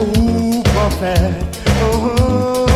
ou peut oh, oh. oh.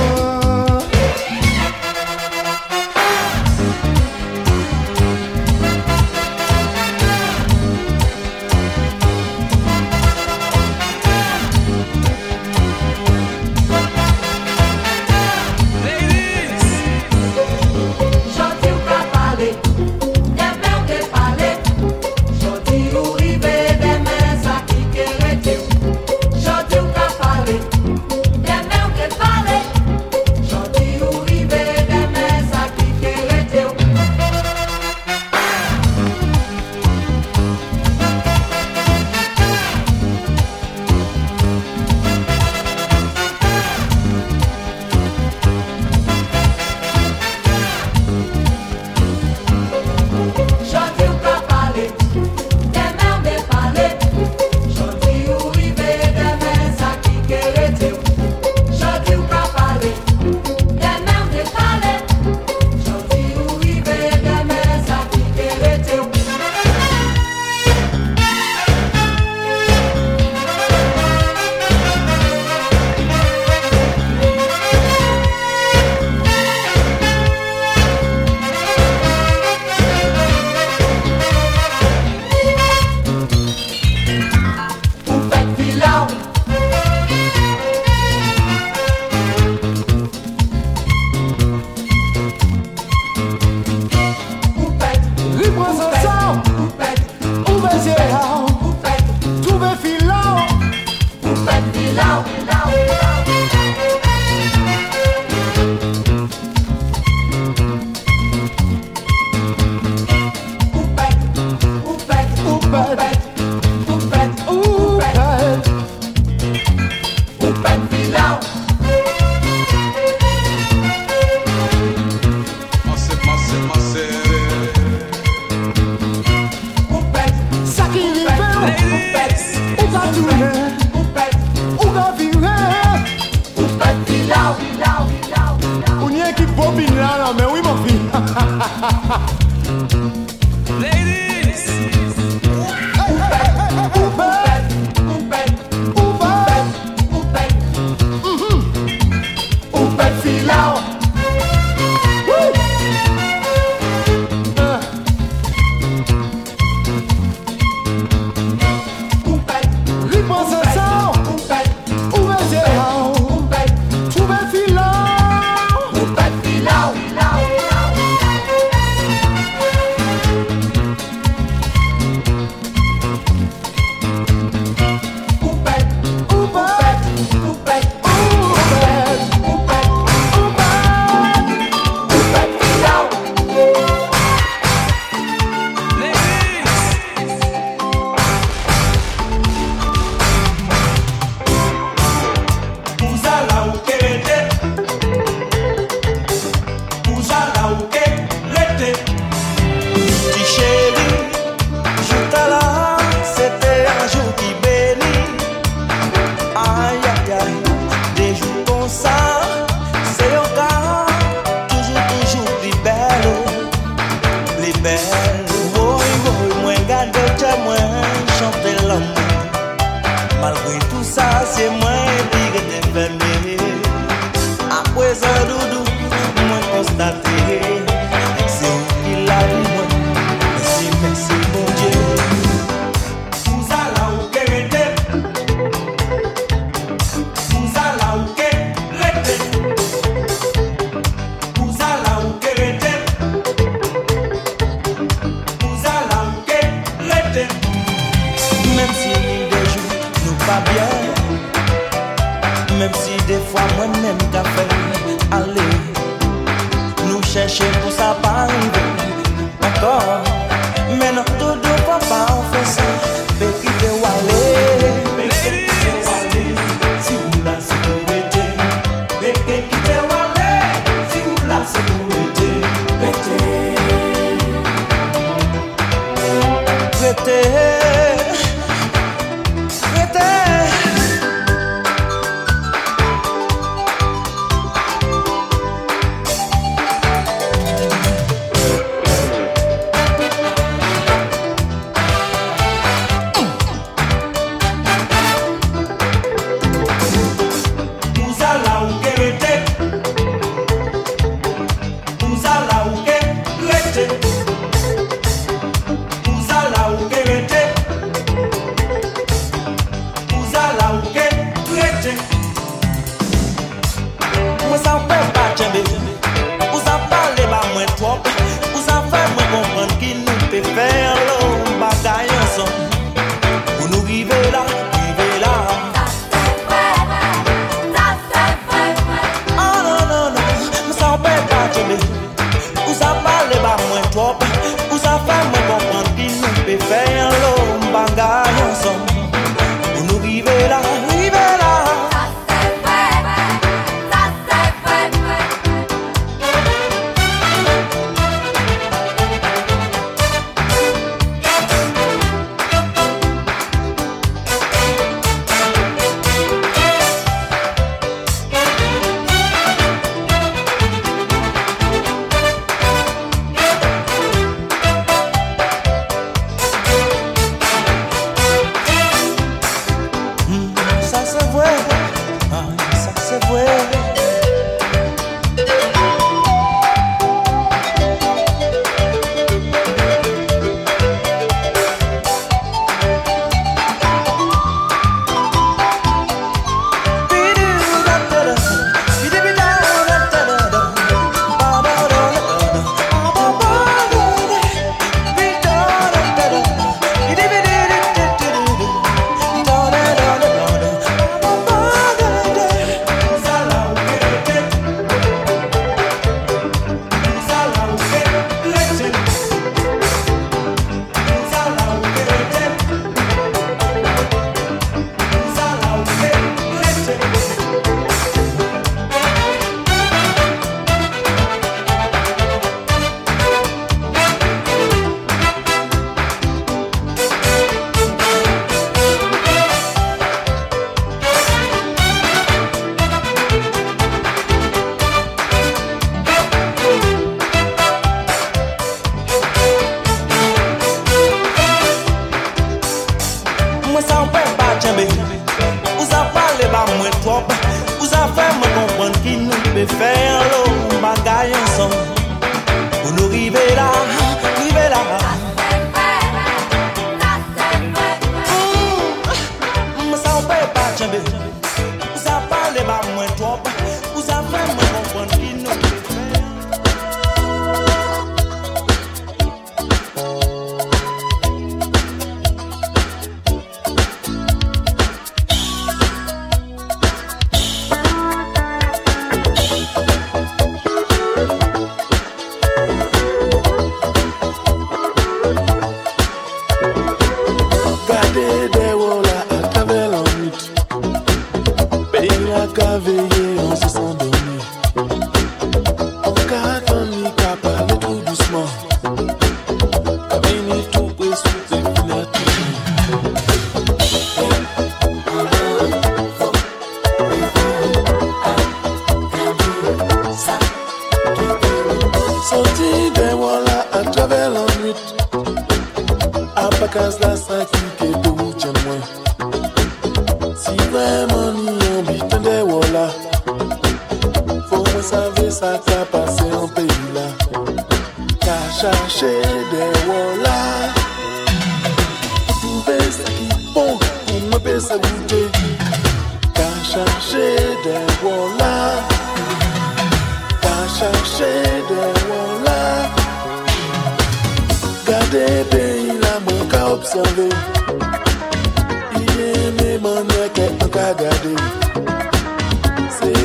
C'est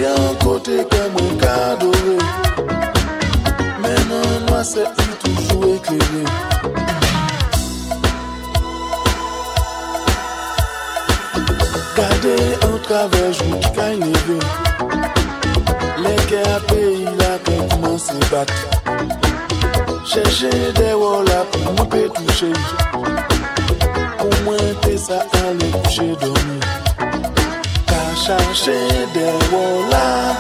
un côté que mon cadoré. Maintenant, moi, c'est toujours éclairé. Gardez en travers, je vous gagne les cap il a commencé à battre. Chercher des wallas pour me toucher. Au moins, t'es ça, aller coucher dormir. 上谁的我啦，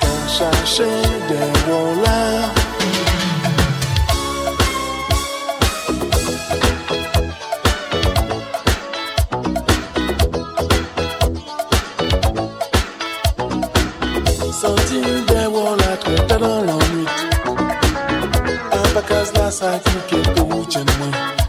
跟上谁的我啦。sorti de wola tueta dans la nuit. Abakas la sa qui est au bout de moi.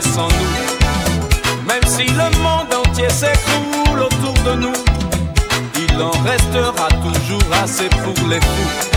sans nous. Même si le monde entier s'écroule autour de nous, il en restera toujours assez pour les fous.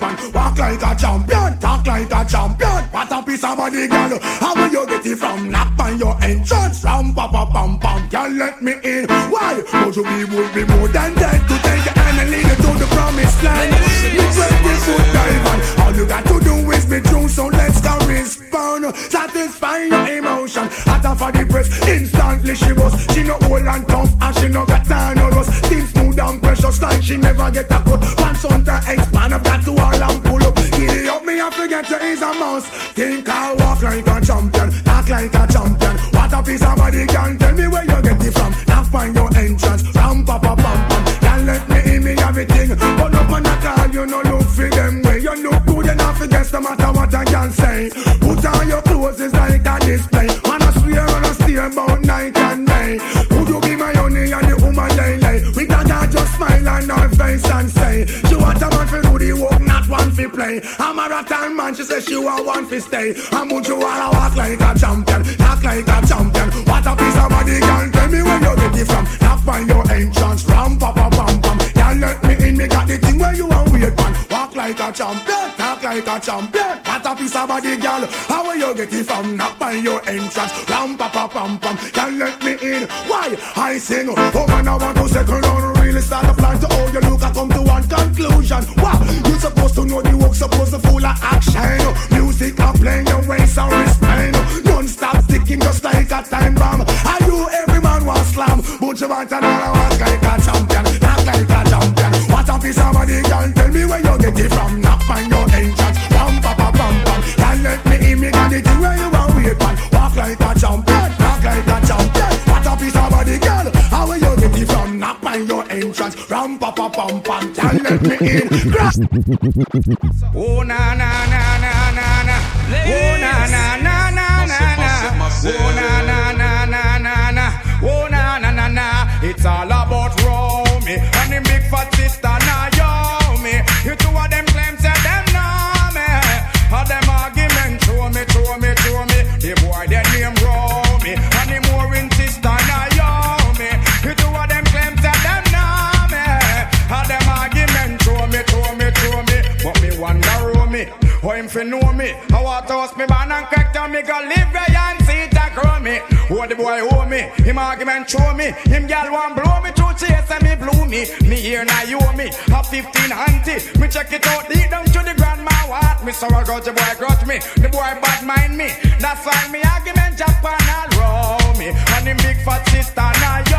pan. Walk like a champion, talk like a champion. What a piece of body, girl. How will you get it from? Knock on your entrance, ram pa pa pam pam. Girl, let me in. Why? Cause you be would be more than dead to take your hand and lead you to the promised land? You break the foot diamond. All you got to do is be true, so let's go respond. Satisfy your emotion. Hot off of the press, instantly she was. She no old and tough, and she no got time or rust. Things smooth and precious, like she never get a cut. Pants on the ex piece of mouse. Think I walk like a champion, talk like a champion. What a piece of body can tell me where you get it from. Now find your entrance, ram pa pa pam pam. Can't let me in me everything. But up on the call, you no look for them way. You look good enough Guess no matter what I can say. Put on your clothes, it's like a display. Man, I swear on a steamboat. play. I'm a rattan man, she says she want one fist stay. I'm you wanna walk like a champion, talk like a champion. What a piece of body can tell me when you're ready from. Now find your entrance, ram pa pa pam pam. Can't let me in, me got the thing where you want weird man. Walk like a champion, talk like a champion. What a piece of body, girl. How will you get it from? Now by your entrance, ram pa pa pam pam. Can't let me in. Why? I sing. Oh man, I want to settle down, really start a plan to. Oh, you look, I come to one conclusion. What? a action. Music a playing your waist and wristband. Non-stop sticking just like a time bomb. I do every man was slam, but you want another one like a champion, not like a champion. What up is somebody can tell me where you get it from? bum bum bum bum bum. Don't let me in. oh na na na na na na. Oh na na na na na na. Oh na na na na na na. Oh na na na na. It's all. What the boy owe me? Him argument show me. Him gal want blow me two chase and me blow me. Me here now you owe me. A 15 auntie. Me check it out deep down to the grandma what me. So I got the boy got me. The boy bad mind me. That's why me argument Japan all row me. And him big fat sister now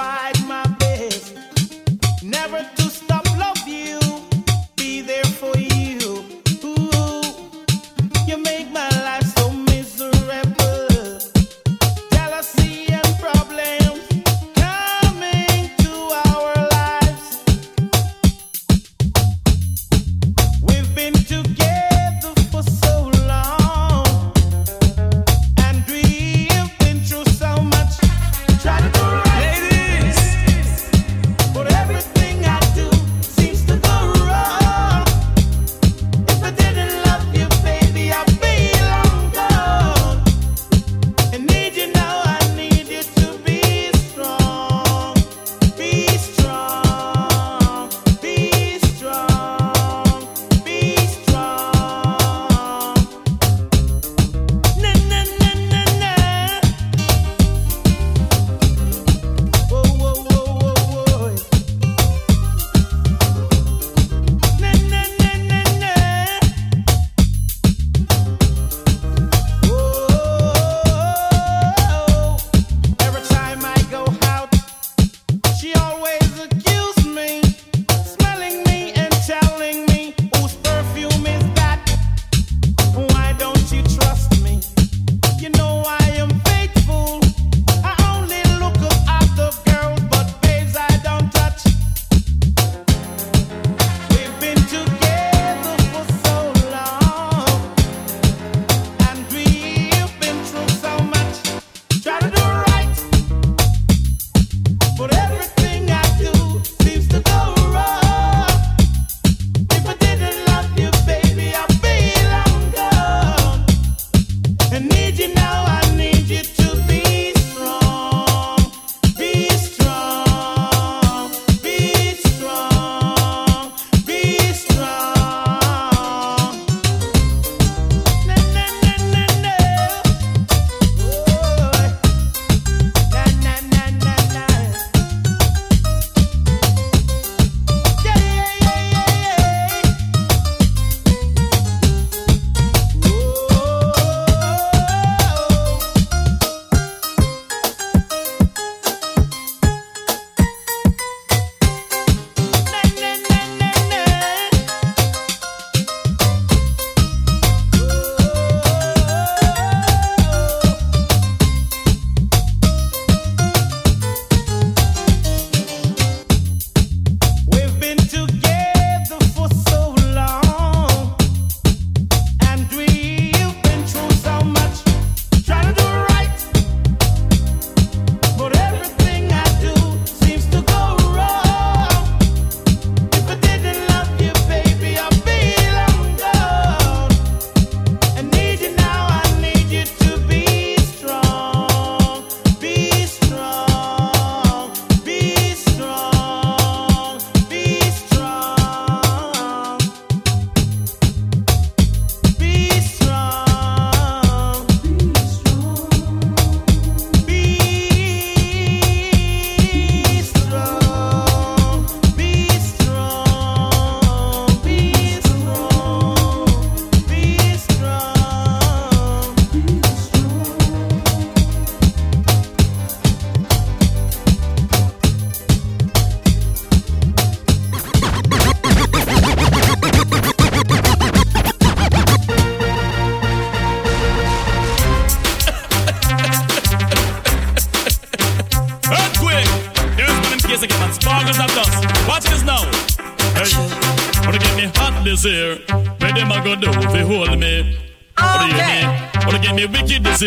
tried my best. Never.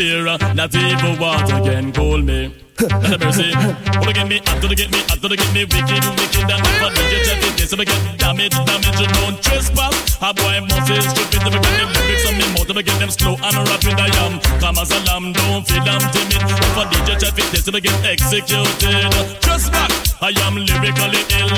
This year? Not even water can cool me. Let mercy. What to get me hot, to get me hot, to get me wicked, wicked, and never did you check it. So I get damage, damage, you don't trespass. A boy must is stupid, to get them lyrics on me mouth, to get them slow and rapid. I am calm as a lamb, don't feel I'm timid. If I DJ check it, so I get executed. Just back, I am lyrically ill.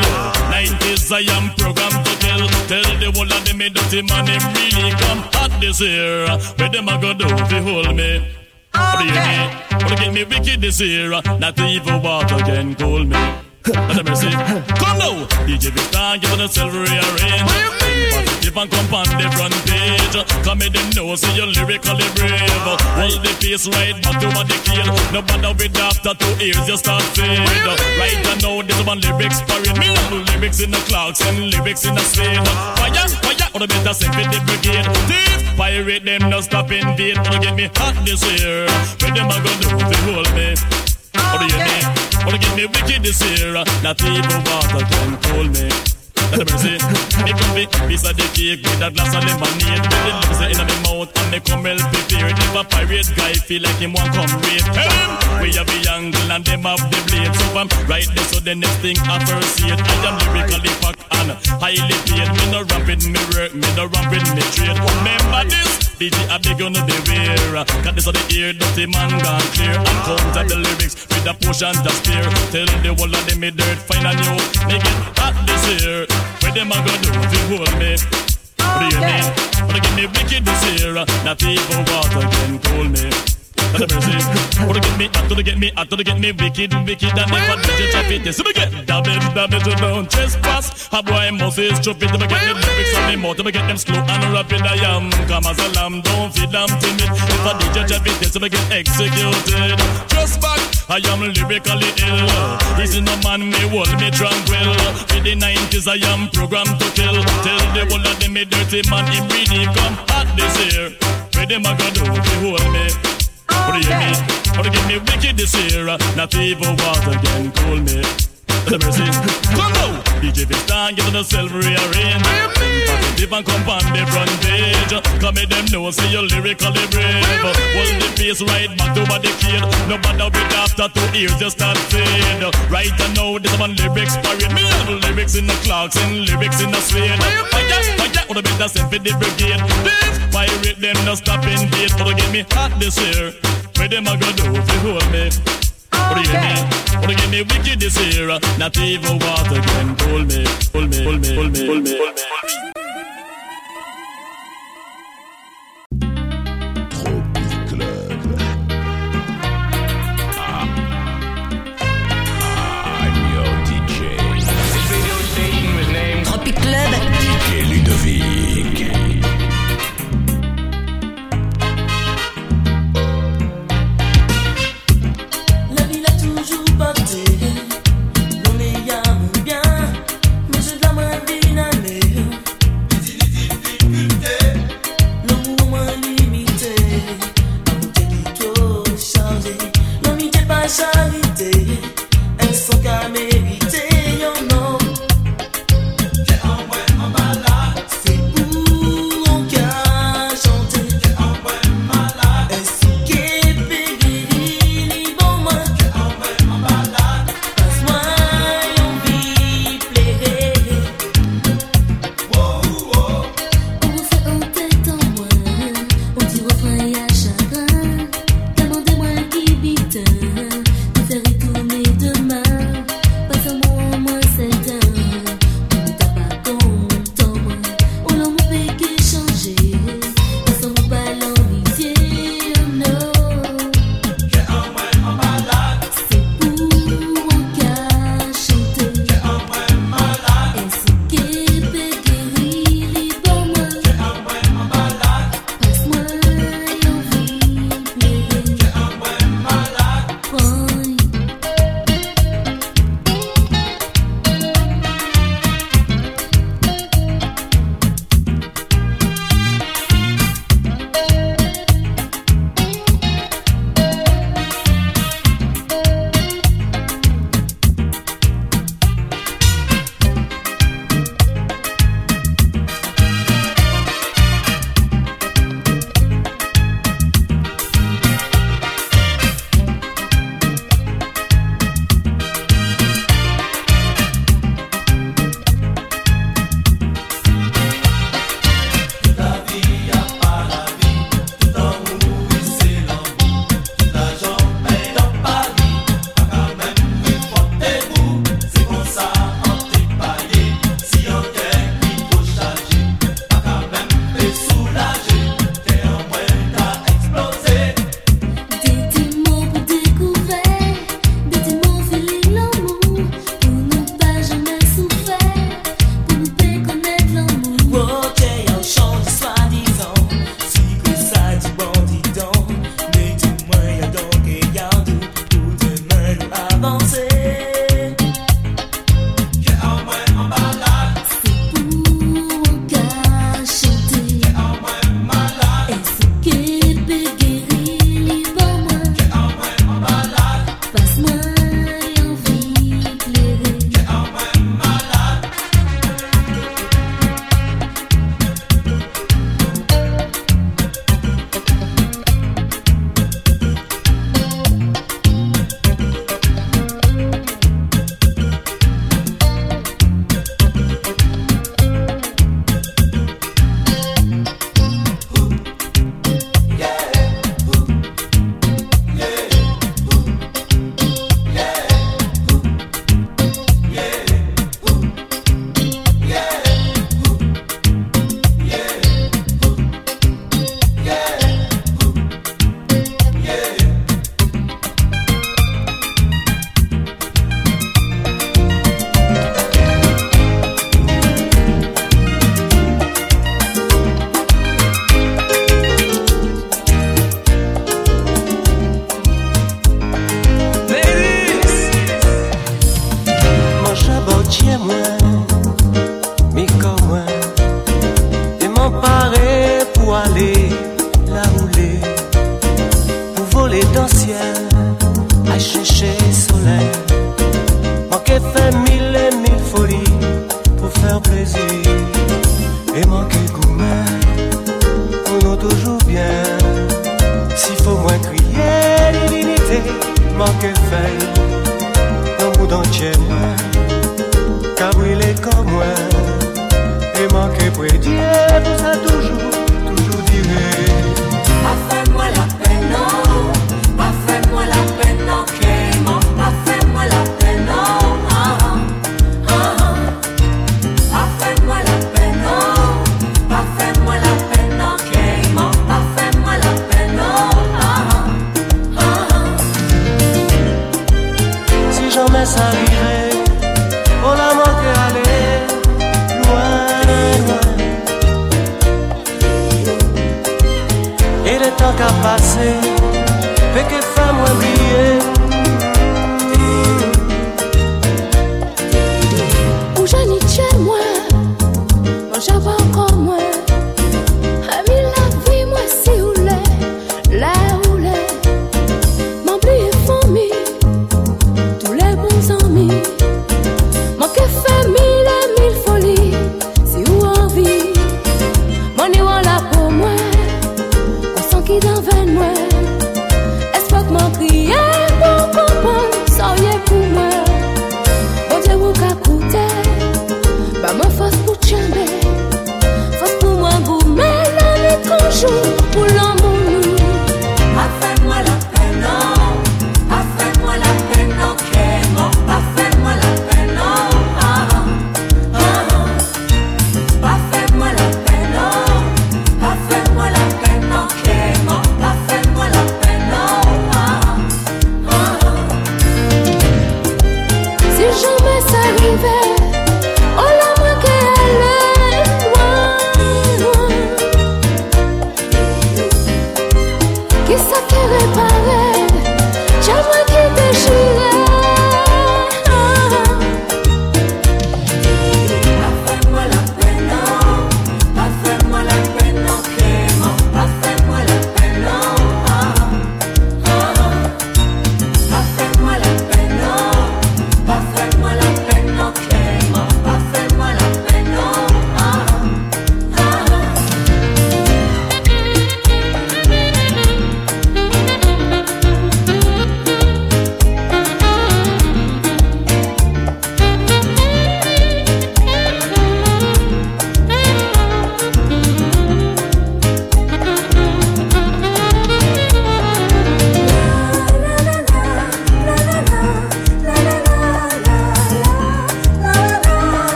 90s, I am programmed to kill. Tell the whole of them, me dirty man, him really come hot this year. Where them a go do if you hold me? What do you mean? What get me wicked this year? Not even water can cool me. Let me see. Come now, DJ Big Star, give it a silver rearrange. Positive and come on the front page. Come in them know, see you lyrically brave. Hold the face right back to what they kill. No bother with after two ears, you start fade. Right now, this one lyrics parade. Me no lyrics in the clouds and lyrics in the spade. Fire, fire, or the better send for the brigade. Thief, pirate them, no stop invade. Wanna get me hot this year. Where them a gonna do to hold me? What do you mean? Wanna get me wicked this year? Not even water can cool me. Let me. Me be piece of the cake with a glass of lemonade. With the lips in my mouth and me come well prepared. If a pirate guy feel like him want come raid, tell him we have the angle and them have the blade. So I'm right there, so the next thing I first see it. I am lyrically packed and highly paid. Me no ramping me work, me no ramping me trade. Remember DJ a big on the wear. Cause this on the ear, dirty man gone clear. And count the lyrics with a potion to spear. Tell the whole of them me dirt, find a new. Get hot this year. Where them a go do if you hold me? What do you oh, mean? Wanna give me wicked this year? Not even water can cool me. Let me see. Wanna get me out to get me out to get me wicked, wicked, and never did you chop it. So me get damage, damage, you don't trespass. A boy must is stupid to get them lyrics on me mouth, to get them slow and rapid. I am calm as a lamb, don't feel I'm timid. If I did you chop it, so me get executed. Just back, I am lyrically ill. This is no man, me hold me tranquil. In the 90s, I am programmed to kill. Tell the whole of them me dirty man, him really come hot this year. Where them a go do to hold me? What do you mean? What do you get me wicked this year? Not even water can cool me. Let me see. Come now, DJ Vistan, give it a silver rearrange. Positive and come on the front page. Come in them know, see you lyrically brave. Hold the face right back to what they kid. No matter with after two years, just start fade. Right now, this one lyrics parade. Me have lyrics in the clocks and lyrics in the suede. Fire, fire, have been the same for the brigade. This pirate them no stop invade. But get me hot this year. Where them a go do if you hold me? What do you mean? What do you get me wicked this year? Not even water can pull me, pull me, pull me, pull me, pull me. Pull me.